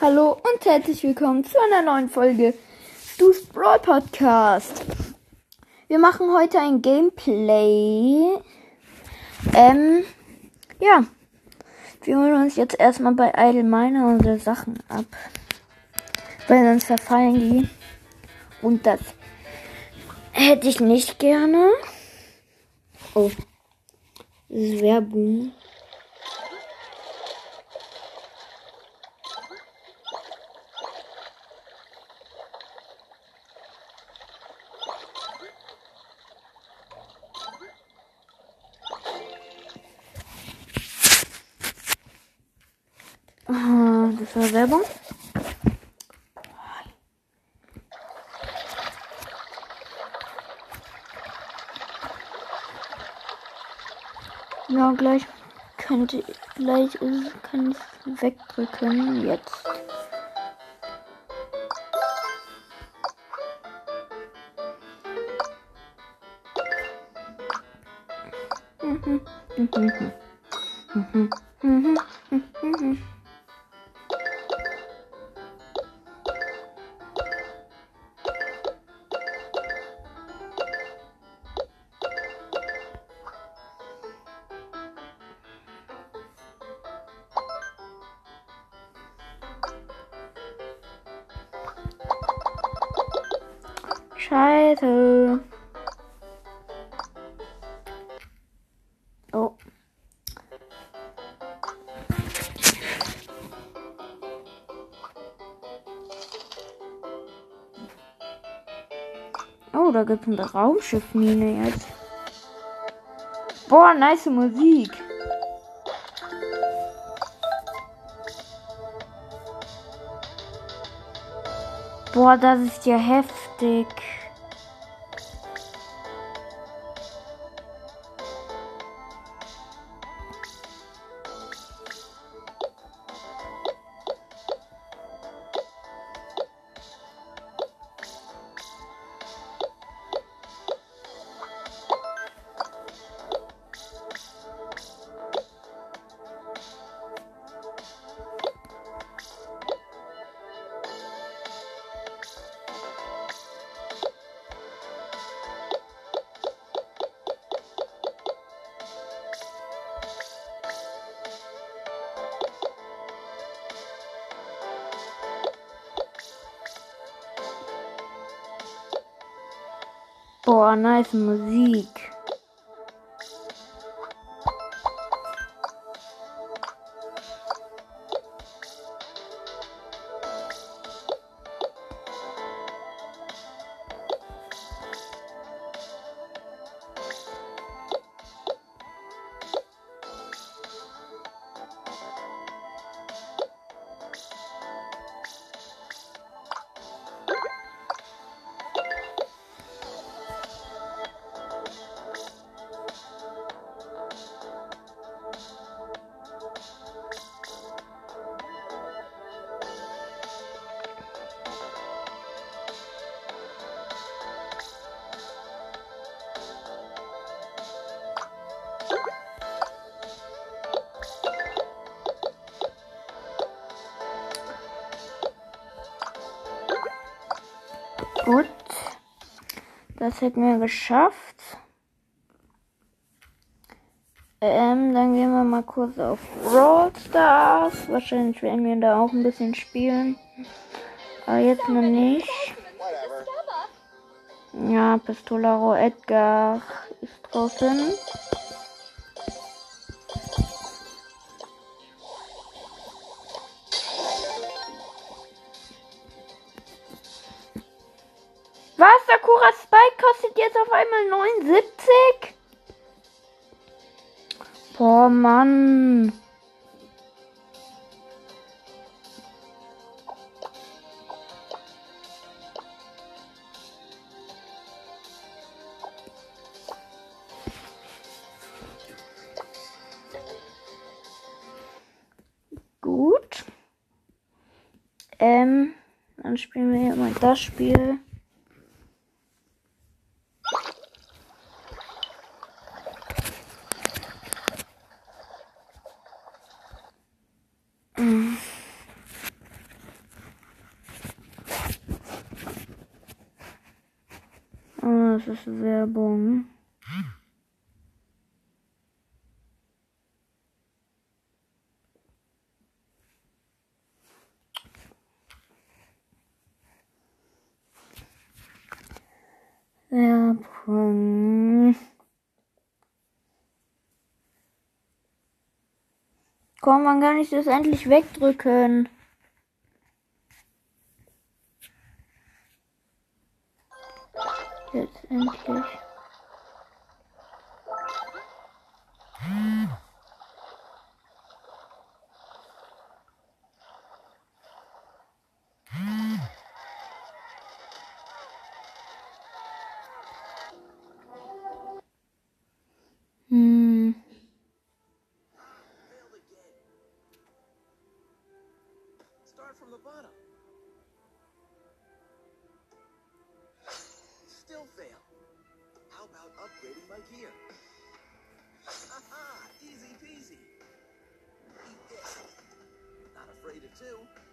Hallo und herzlich willkommen zu einer neuen Folge Stu's Brawl Podcast. Wir machen heute ein Gameplay. Ähm, ja. Wir holen uns jetzt erstmal bei Idle Miner unsere Sachen ab. Weil sonst verfallen die. Und das hätte ich nicht gerne. Oh. Das ist Werbung. Ah, das war Werbung. Gleich könnte gleich ist, kann ich wegdrücken. Jetzt. Gibt eine Raumschiffmine jetzt. Boah, nice Musik. Boah, das ist ja heftig. Nice Musik. Gut. Das hätten wir geschafft. Ähm, dann gehen wir mal kurz auf Brawl Stars. Wahrscheinlich werden wir da auch ein bisschen spielen. Aber jetzt noch nicht. Ja, Pistolaro Edgar ist draußen. Jetzt auf einmal 79? Boah, Mann. Gut. Ähm, dann spielen wir hier mal das Spiel. das ist Werbung. Werbung. Komm, wann kann ich das endlich wegdrücken? Bottom. Still fail. How about upgrading my gear? Haha, easy peasy. Eat this. Not afraid of two.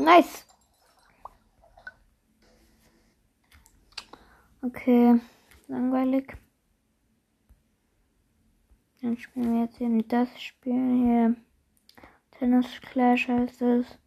Nice. Okay, langweilig. Dann spielen wir jetzt eben das Spiel hier. Tennis Clash heißt es.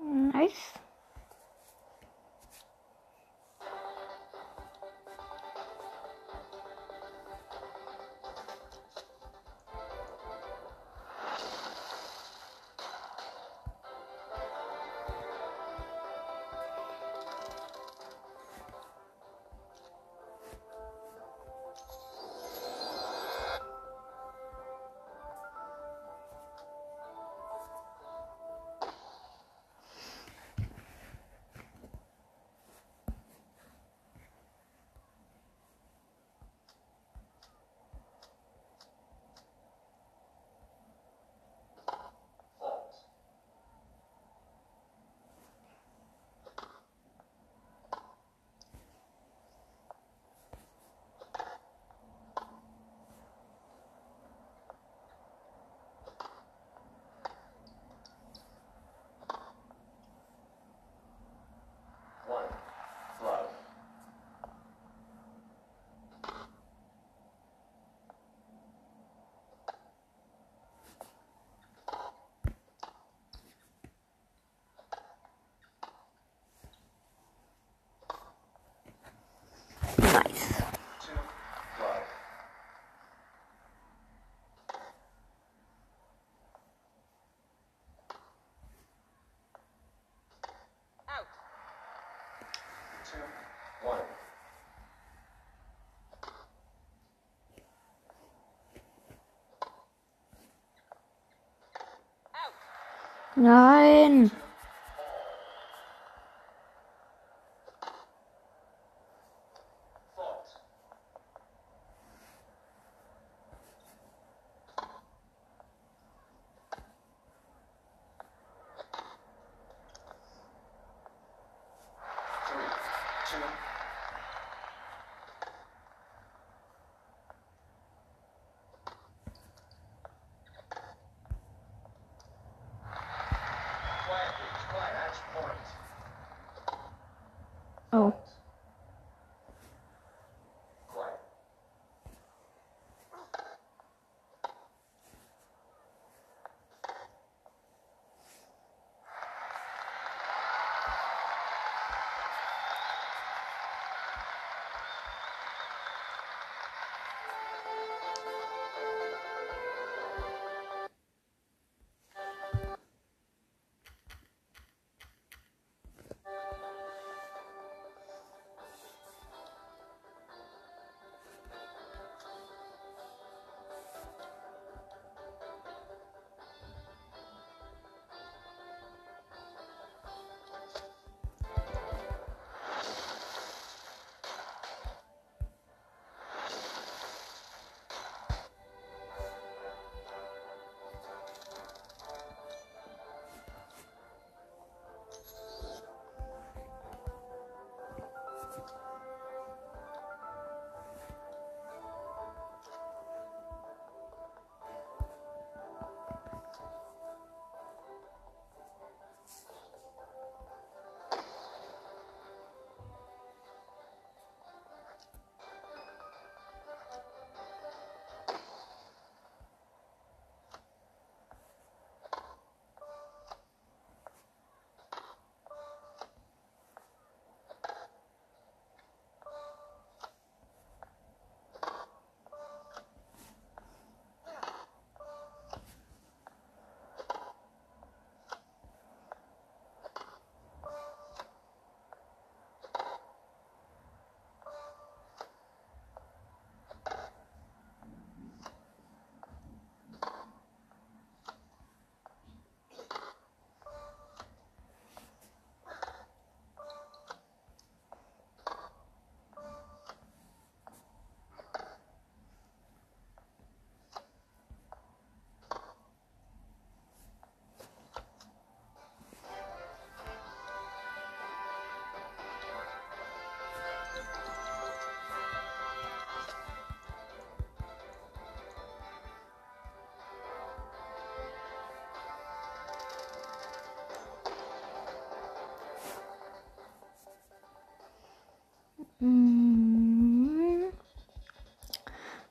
Mm, nice. nice. Nein.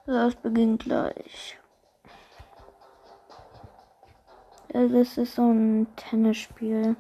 Das beginnt gleich. Das ist so ein Tennisspiel.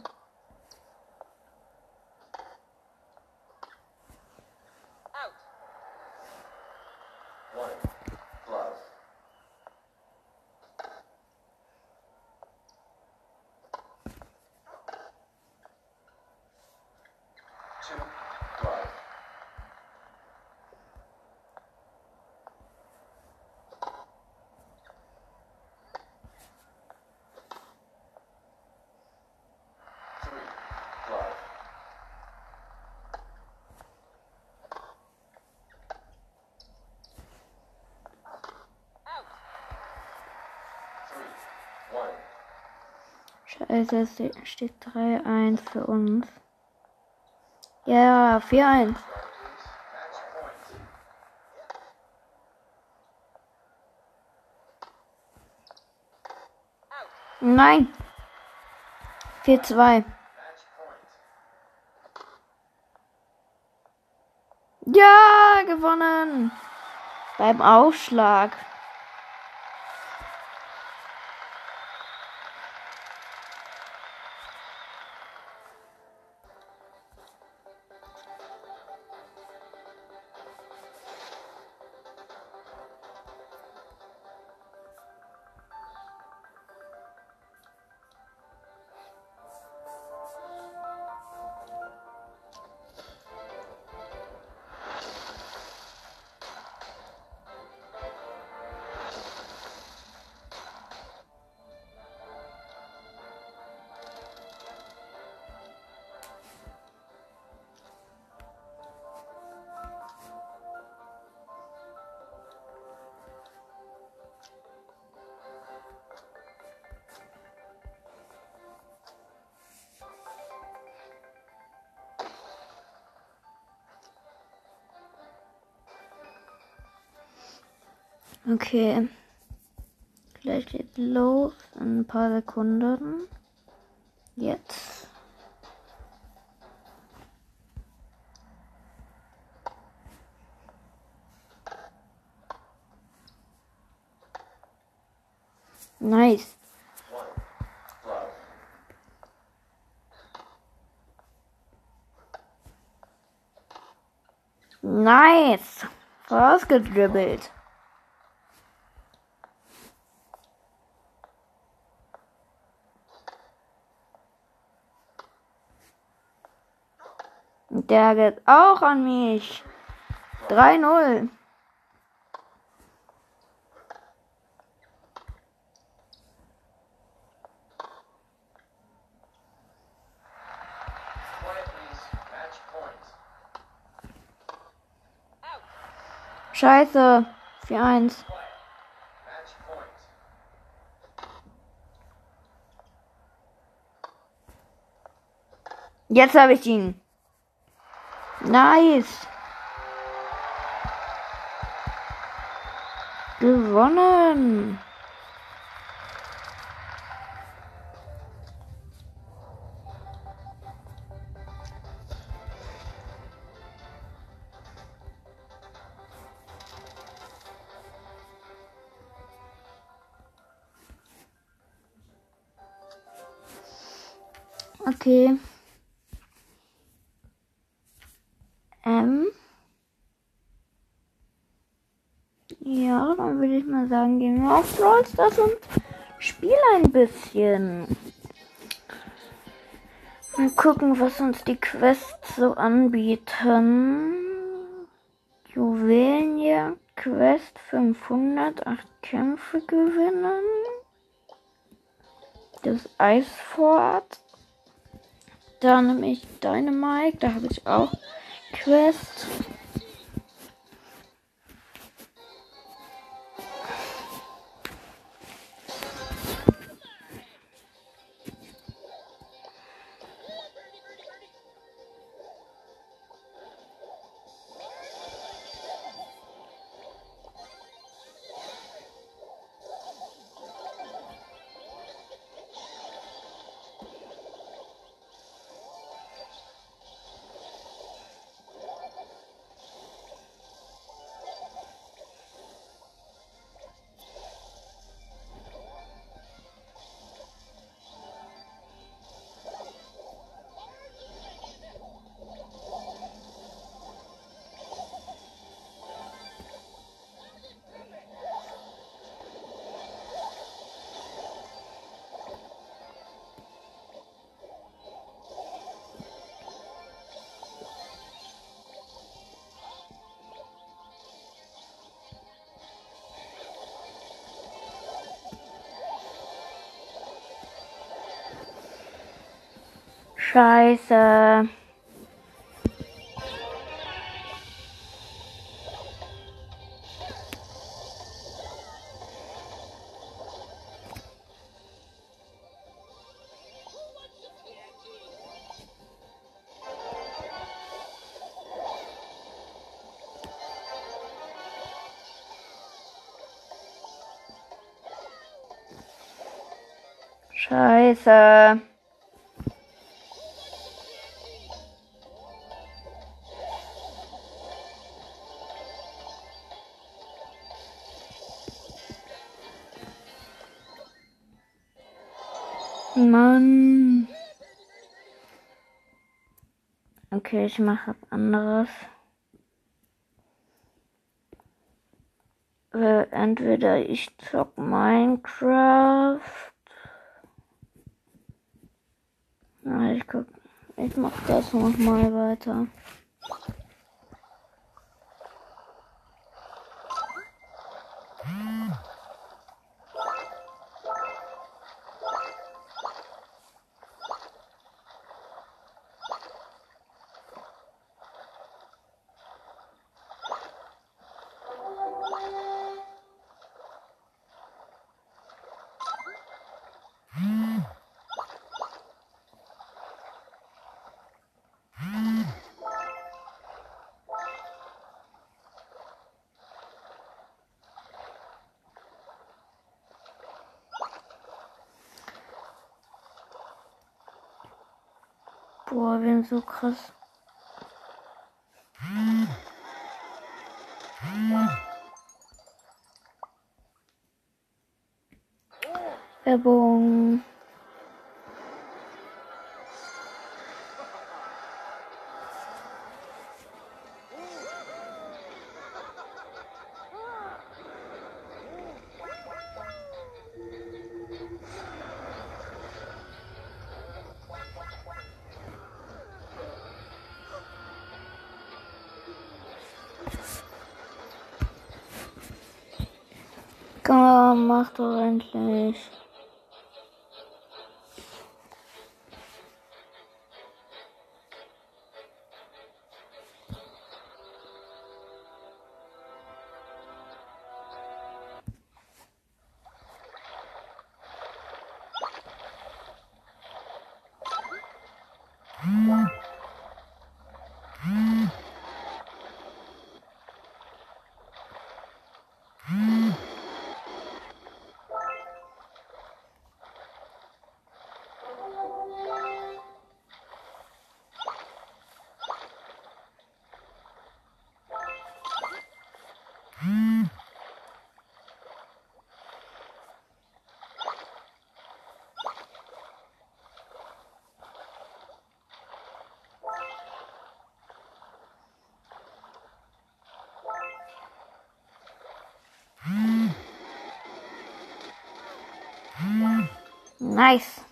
Es steht 3-1 für uns. Ja, 4-1. Nein. 4-2. Ja, gewonnen. Beim Aufschlag. Okay. Gleich geht's los. In ein paar Sekunden. Jetzt. Nice. Nice. Rausgedribbelt. Der geht auch an mich. 3-0. Quiet, please. Match point. Scheiße. 4-1. Match point. Jetzt habe ich ihn. Nice. Gewonnen. Okay. Ähm. Ja, dann würde ich mal sagen, gehen wir auf Brawl Stars und spielen ein bisschen. Mal gucken, was uns die Quests so anbieten. Juwelenjagd, Quest 500, 8 Kämpfe gewinnen. Das Eisfort. Da nehme ich Dynamite, da habe ich auch Quest. Scheiße! Uh, Scheiße! Okay, ich mache was anderes. Äh, entweder ich zock Minecraft. Na, ich guck. Ich mach das noch mal weiter. Boah, wir sind so krass. Mach doch endlich. Nice.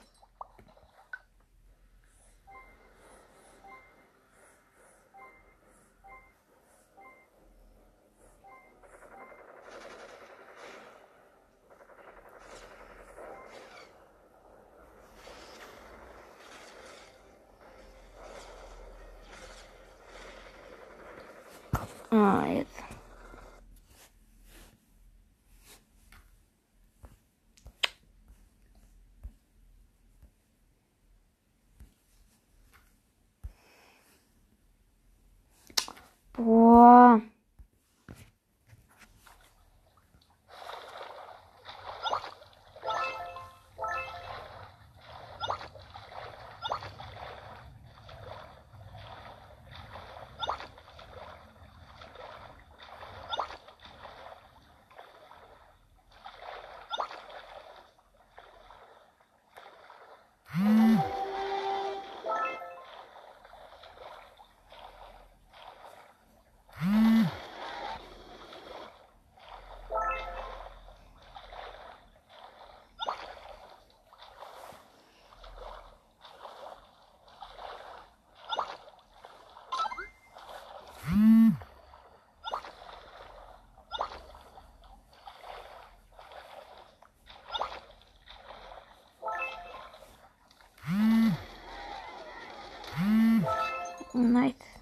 Nice. Failed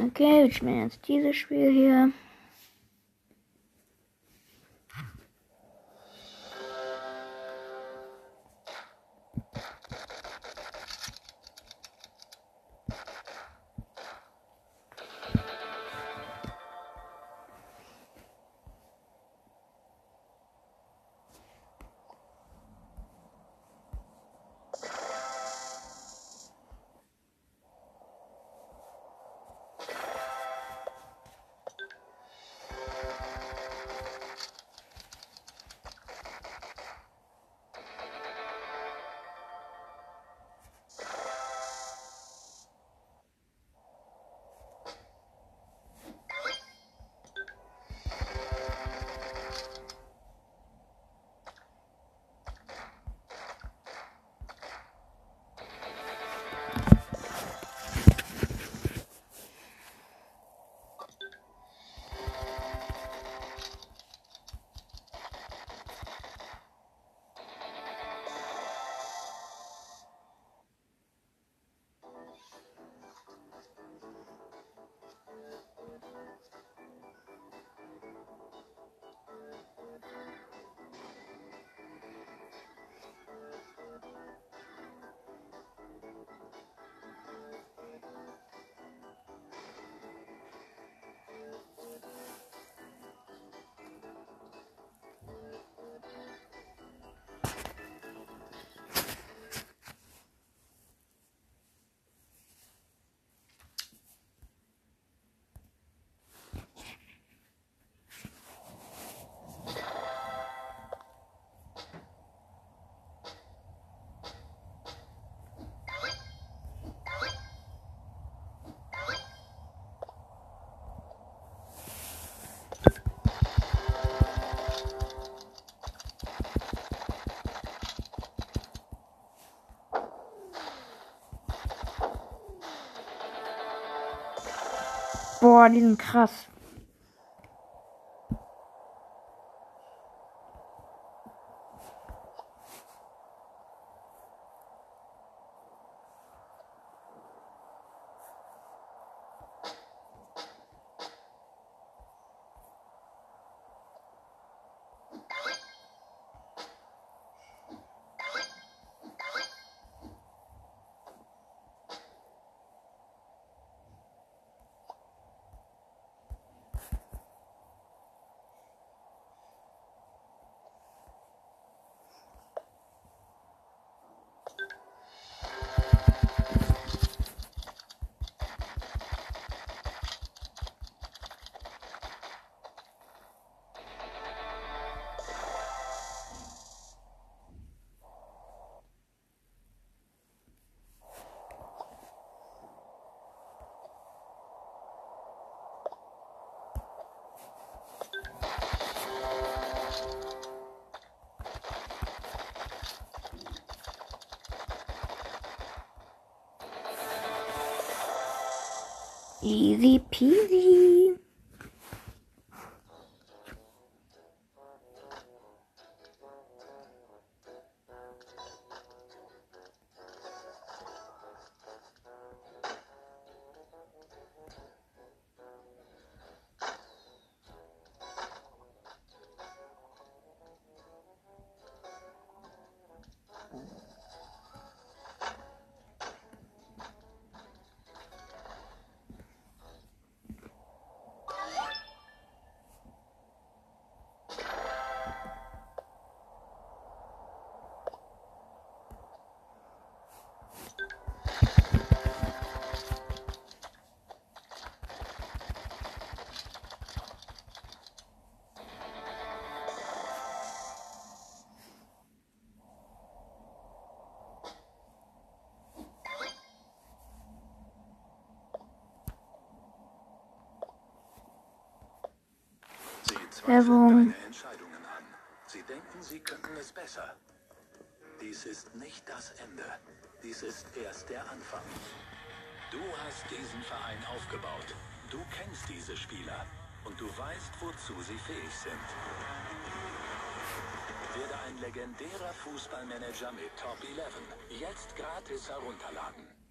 Okay, wir spielen jetzt dieses Spiel hier. Boah, die sind krass. Easy peasy. Werbung. deine Entscheidungen an. Sie denken, sie könnten es besser. Dies ist nicht das Ende. Dies ist erst der Anfang. Du hast diesen Verein aufgebaut. Du kennst diese Spieler. Und du weißt, wozu sie fähig sind. Werde ein legendärer Fußballmanager mit Top 11. Jetzt gratis herunterladen.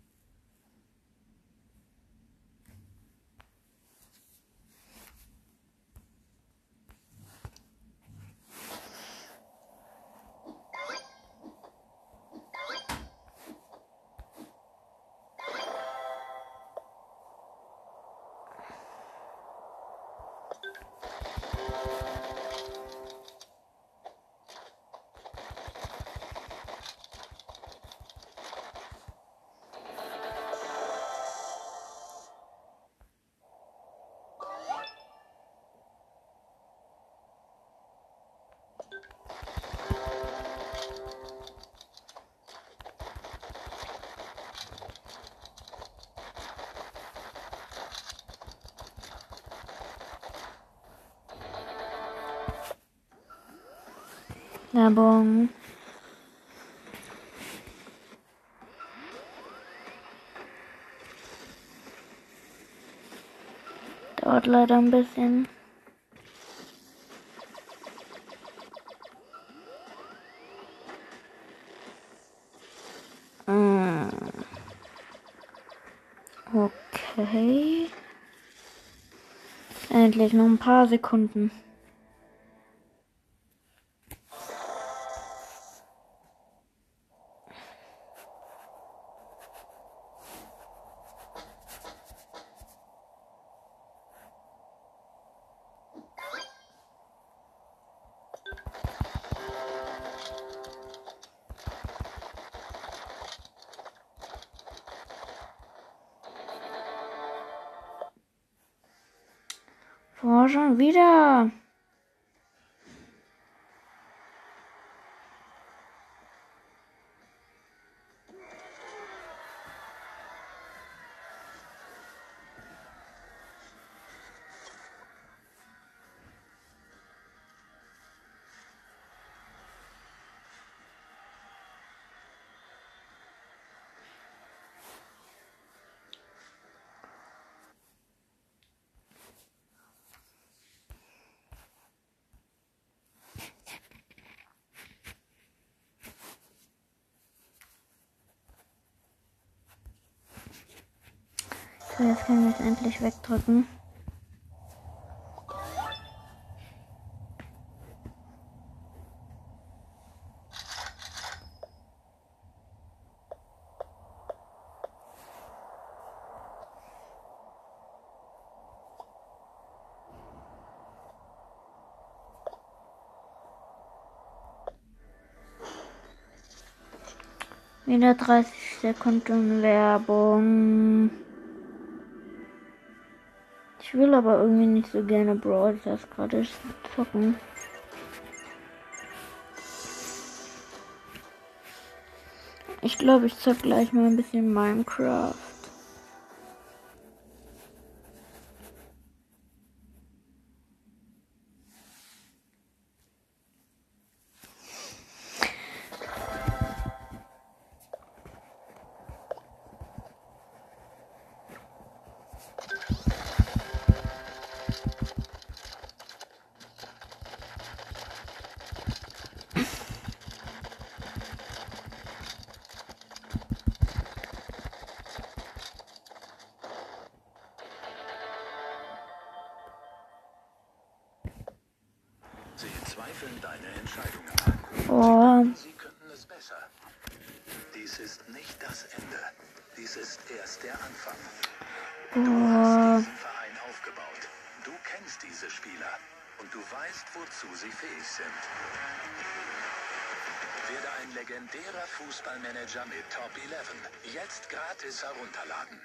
Werbung. Dauert leider ein bisschen. Mm. Okay. Endlich noch ein paar Sekunden. Boah, schon wieder. So, jetzt können wir es endlich wegdrücken. Wieder 30 Sekunden Werbung. Ich will aber irgendwie nicht so gerne Brawl das gerade zocken. Ich glaube, ich zock gleich mal ein bisschen Minecraft. Oh, Sie könnten es besser. Dies ist nicht das Ende. Dies ist erst der Anfang. Du hast diesen Verein aufgebaut. Du kennst diese Spieler und du weißt, wozu sie fähig sind. Werde ein legendärer Fußballmanager mit Top 11. Jetzt gratis herunterladen.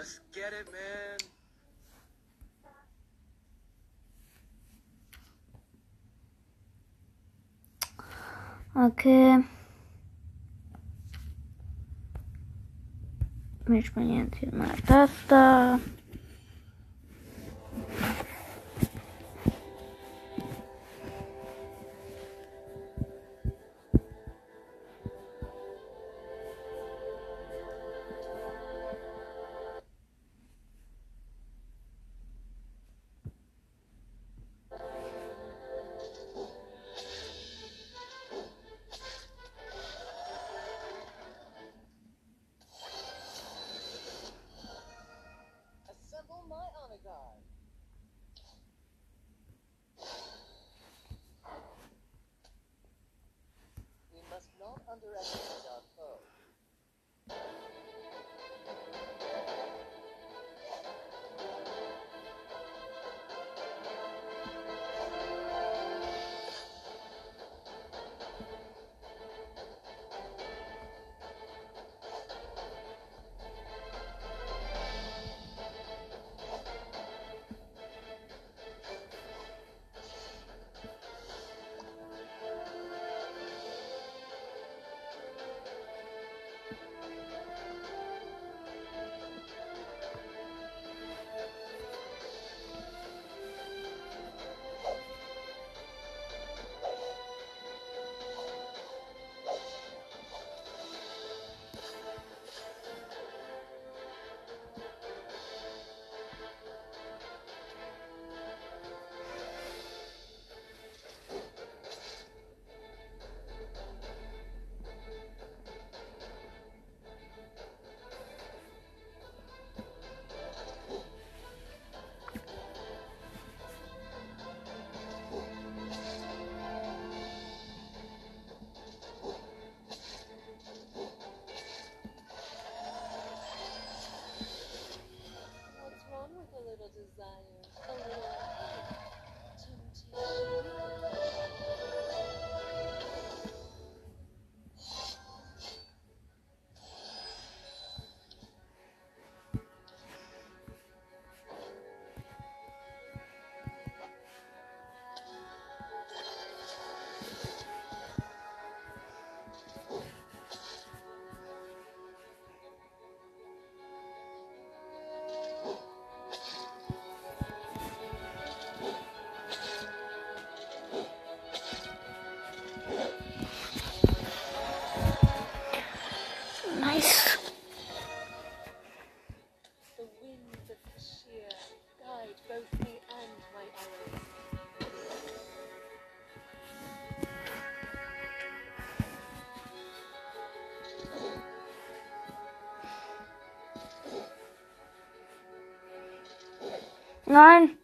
Let's get it, man. okay. Wir spielen jetzt mal das da. Nein.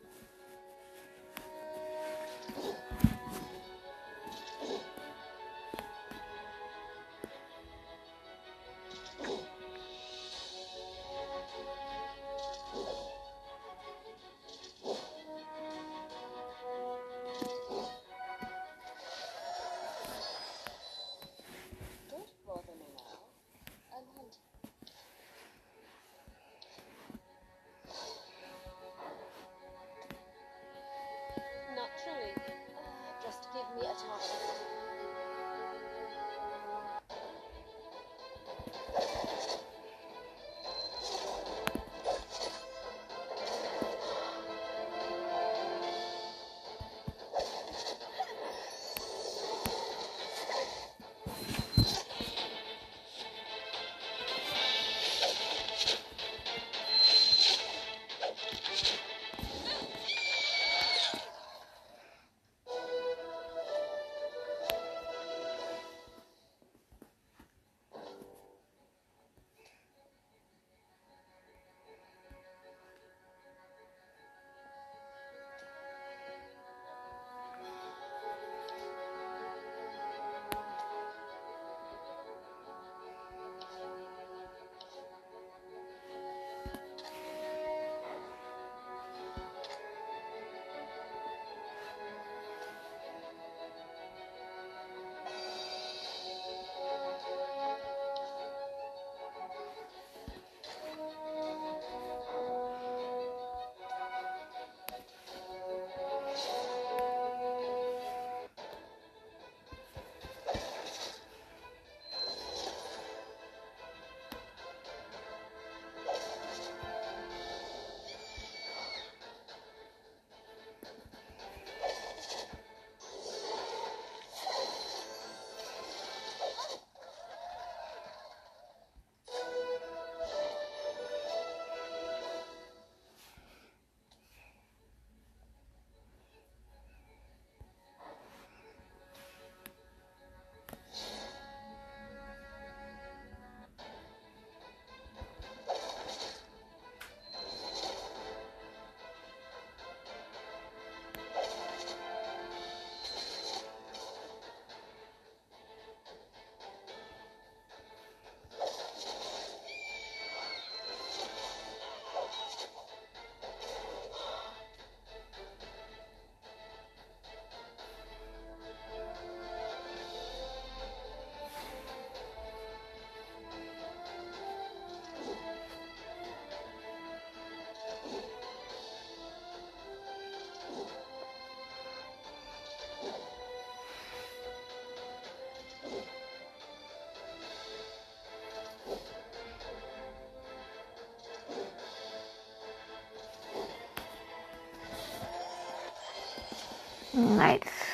Nice.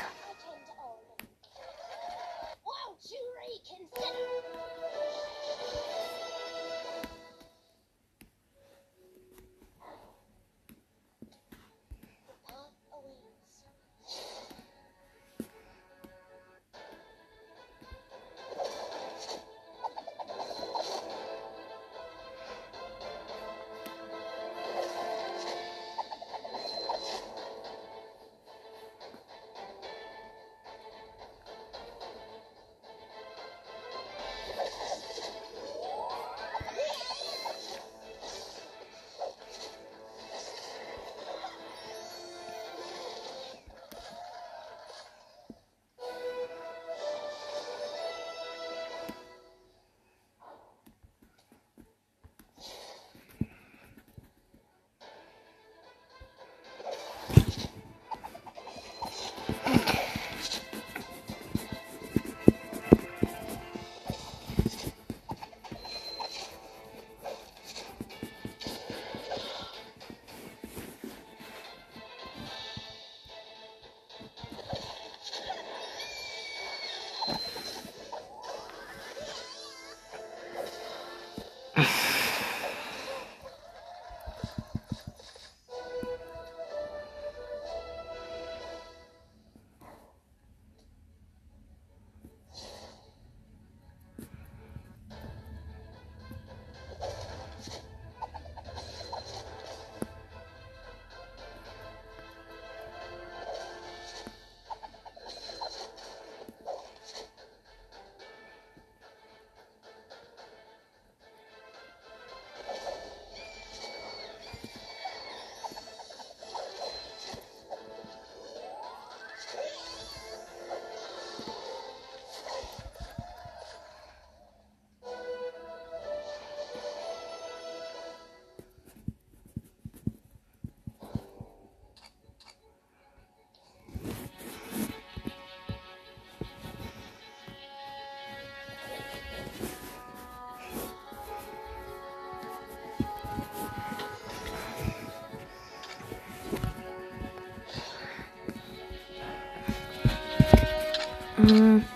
嗯。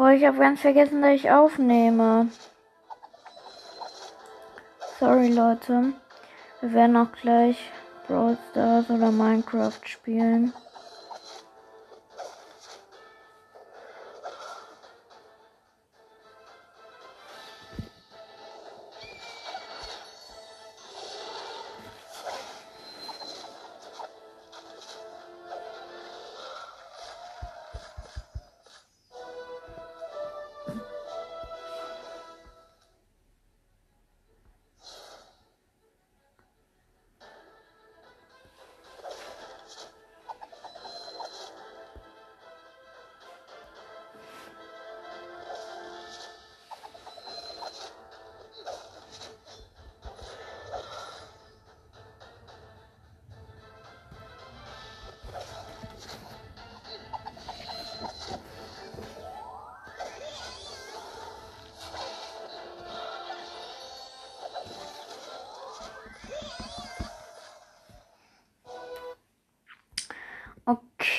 Boah, ich habe ganz vergessen, dass ich aufnehme. Sorry, Leute. Wir werden auch gleich Brawl Stars oder Minecraft spielen.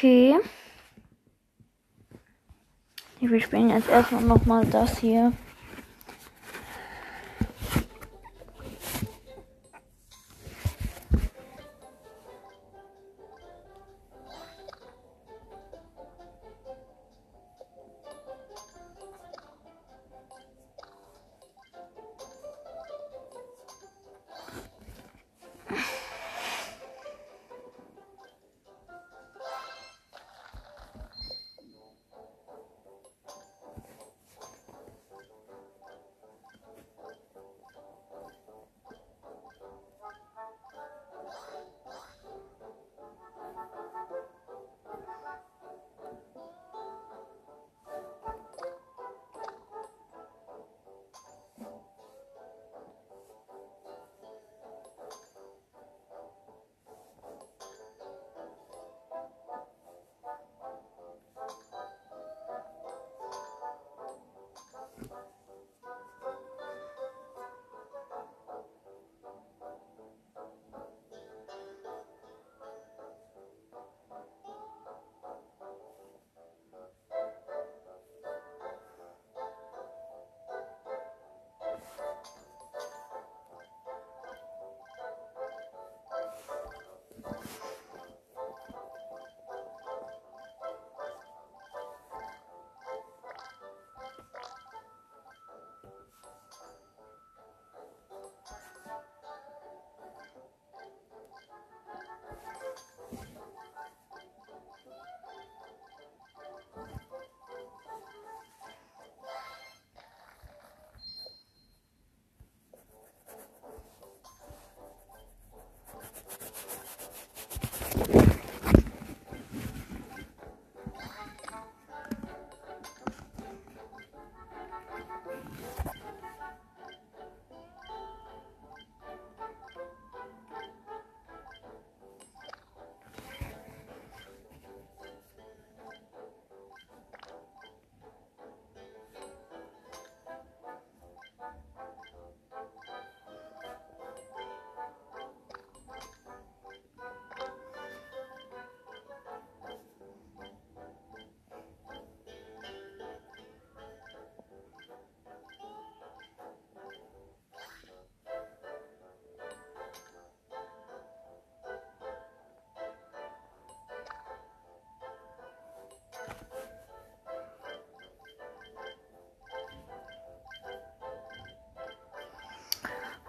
Okay. Wir spielen jetzt erstmal nochmal das hier.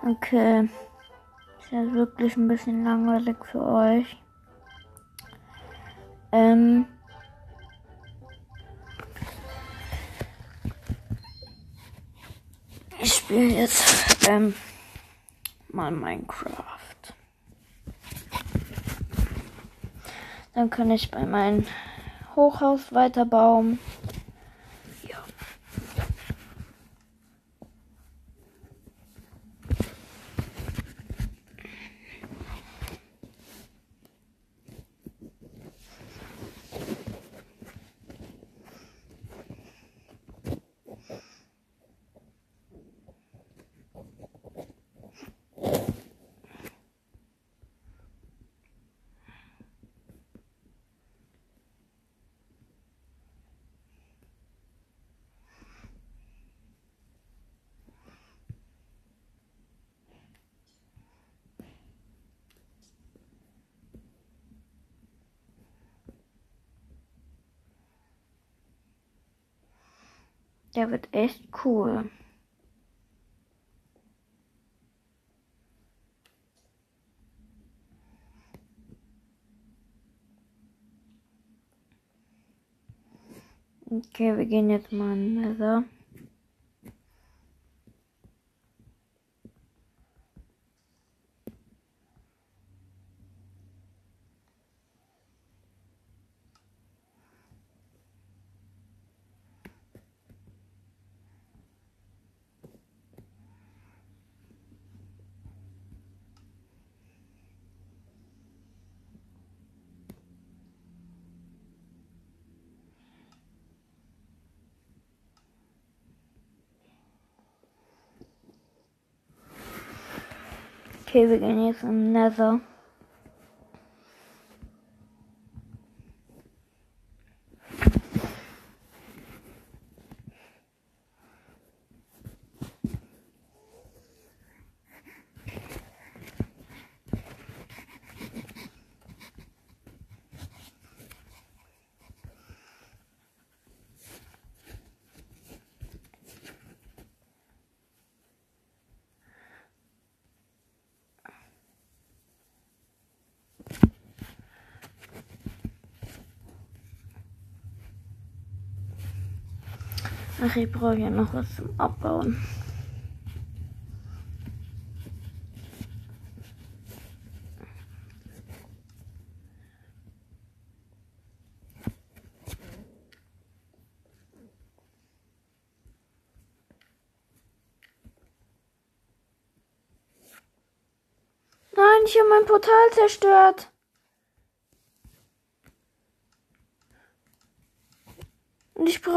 Okay. Ist ja wirklich ein bisschen langweilig für euch. Ähm. Ich spiele jetzt ähm, mal Minecraft. Dann kann ich bei meinem Hochhaus weiterbauen. Der wird echt cool. Okay, wir gehen jetzt mal in Nether. Okay, wir gehen jetzt im Nether. Ach, ich brauche ja noch was zum Abbauen. Nein, ich habe mein Portal zerstört.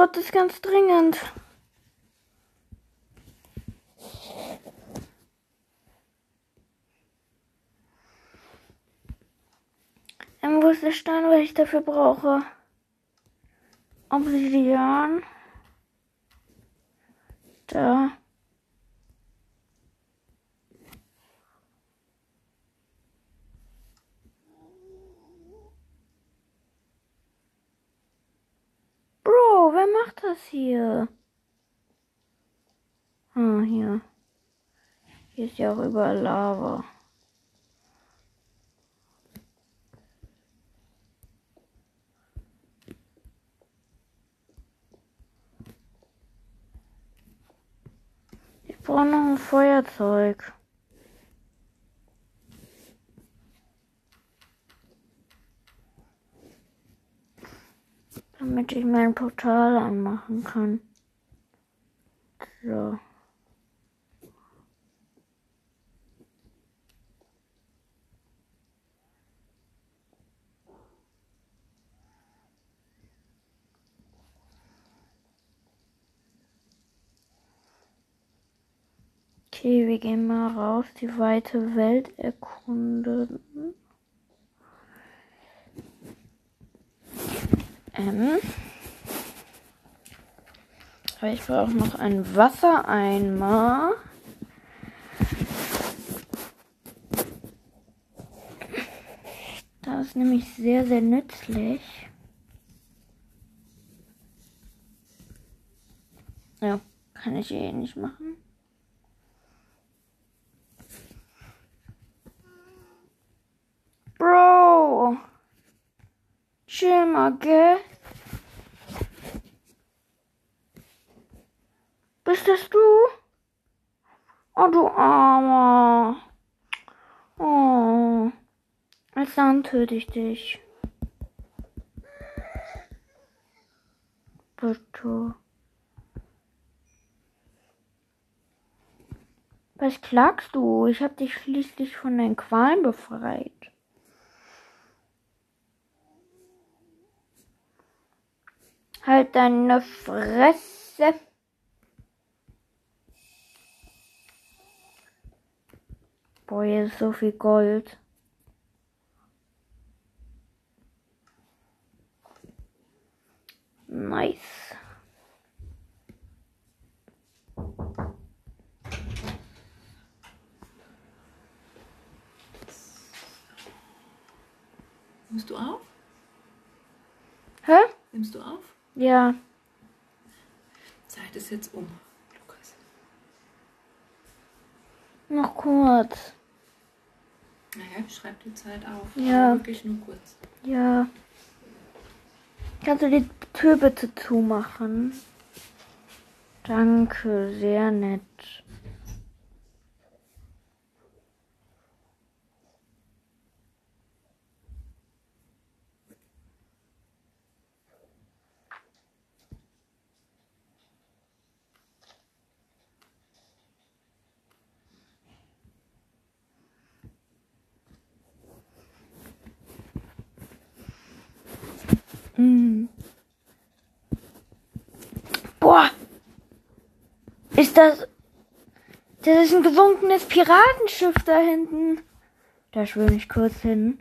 Brauche das ganz dringend. Ähm, wo ist der Stein, was ich dafür brauche? Obsidian. Da. Bro, wer macht das hier? Ah, hier. Hier ist ja auch überall Lava. Ich brauche noch ein Feuerzeug. Damit ich mein Portal anmachen kann. So. Okay, wir gehen mal raus, die weite Welt erkunden. Ähm Aber ich brauche noch einen Wassereimer. Das ist nämlich sehr, sehr nützlich. Ja, kann ich eh nicht machen. Bro! Armer, gell? Bist das du? Oh, du Armer. Oh. Als dann töte ich dich. Bitte. Was klagst du? Ich hab dich schließlich von deinen Qualen befreit. Halt deine Fresse. Boah, hier ist so viel Gold. Nice. Nimmst du auf? Hä? Nimmst du auf? Ja. Zeit ist jetzt um, Lukas. Noch kurz. Naja, schreib die Zeit auf. Ja. Aber Wirklich nur kurz. Ja. Kannst du die Tür bitte zumachen? Danke, sehr nett. Mm. Boah! Ist das. Das ist ein gesunkenes Piratenschiff da hinten. Da schwimme ich kurz hin.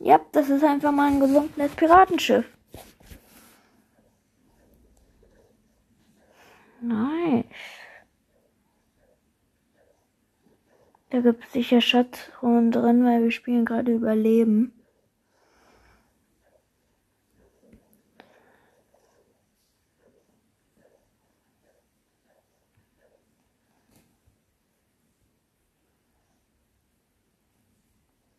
Ja, das ist einfach mal ein gesunkenes Piratenschiff. Nice. Da gibt es sicher Schatzruhen drin, weil wir spielen gerade Überleben.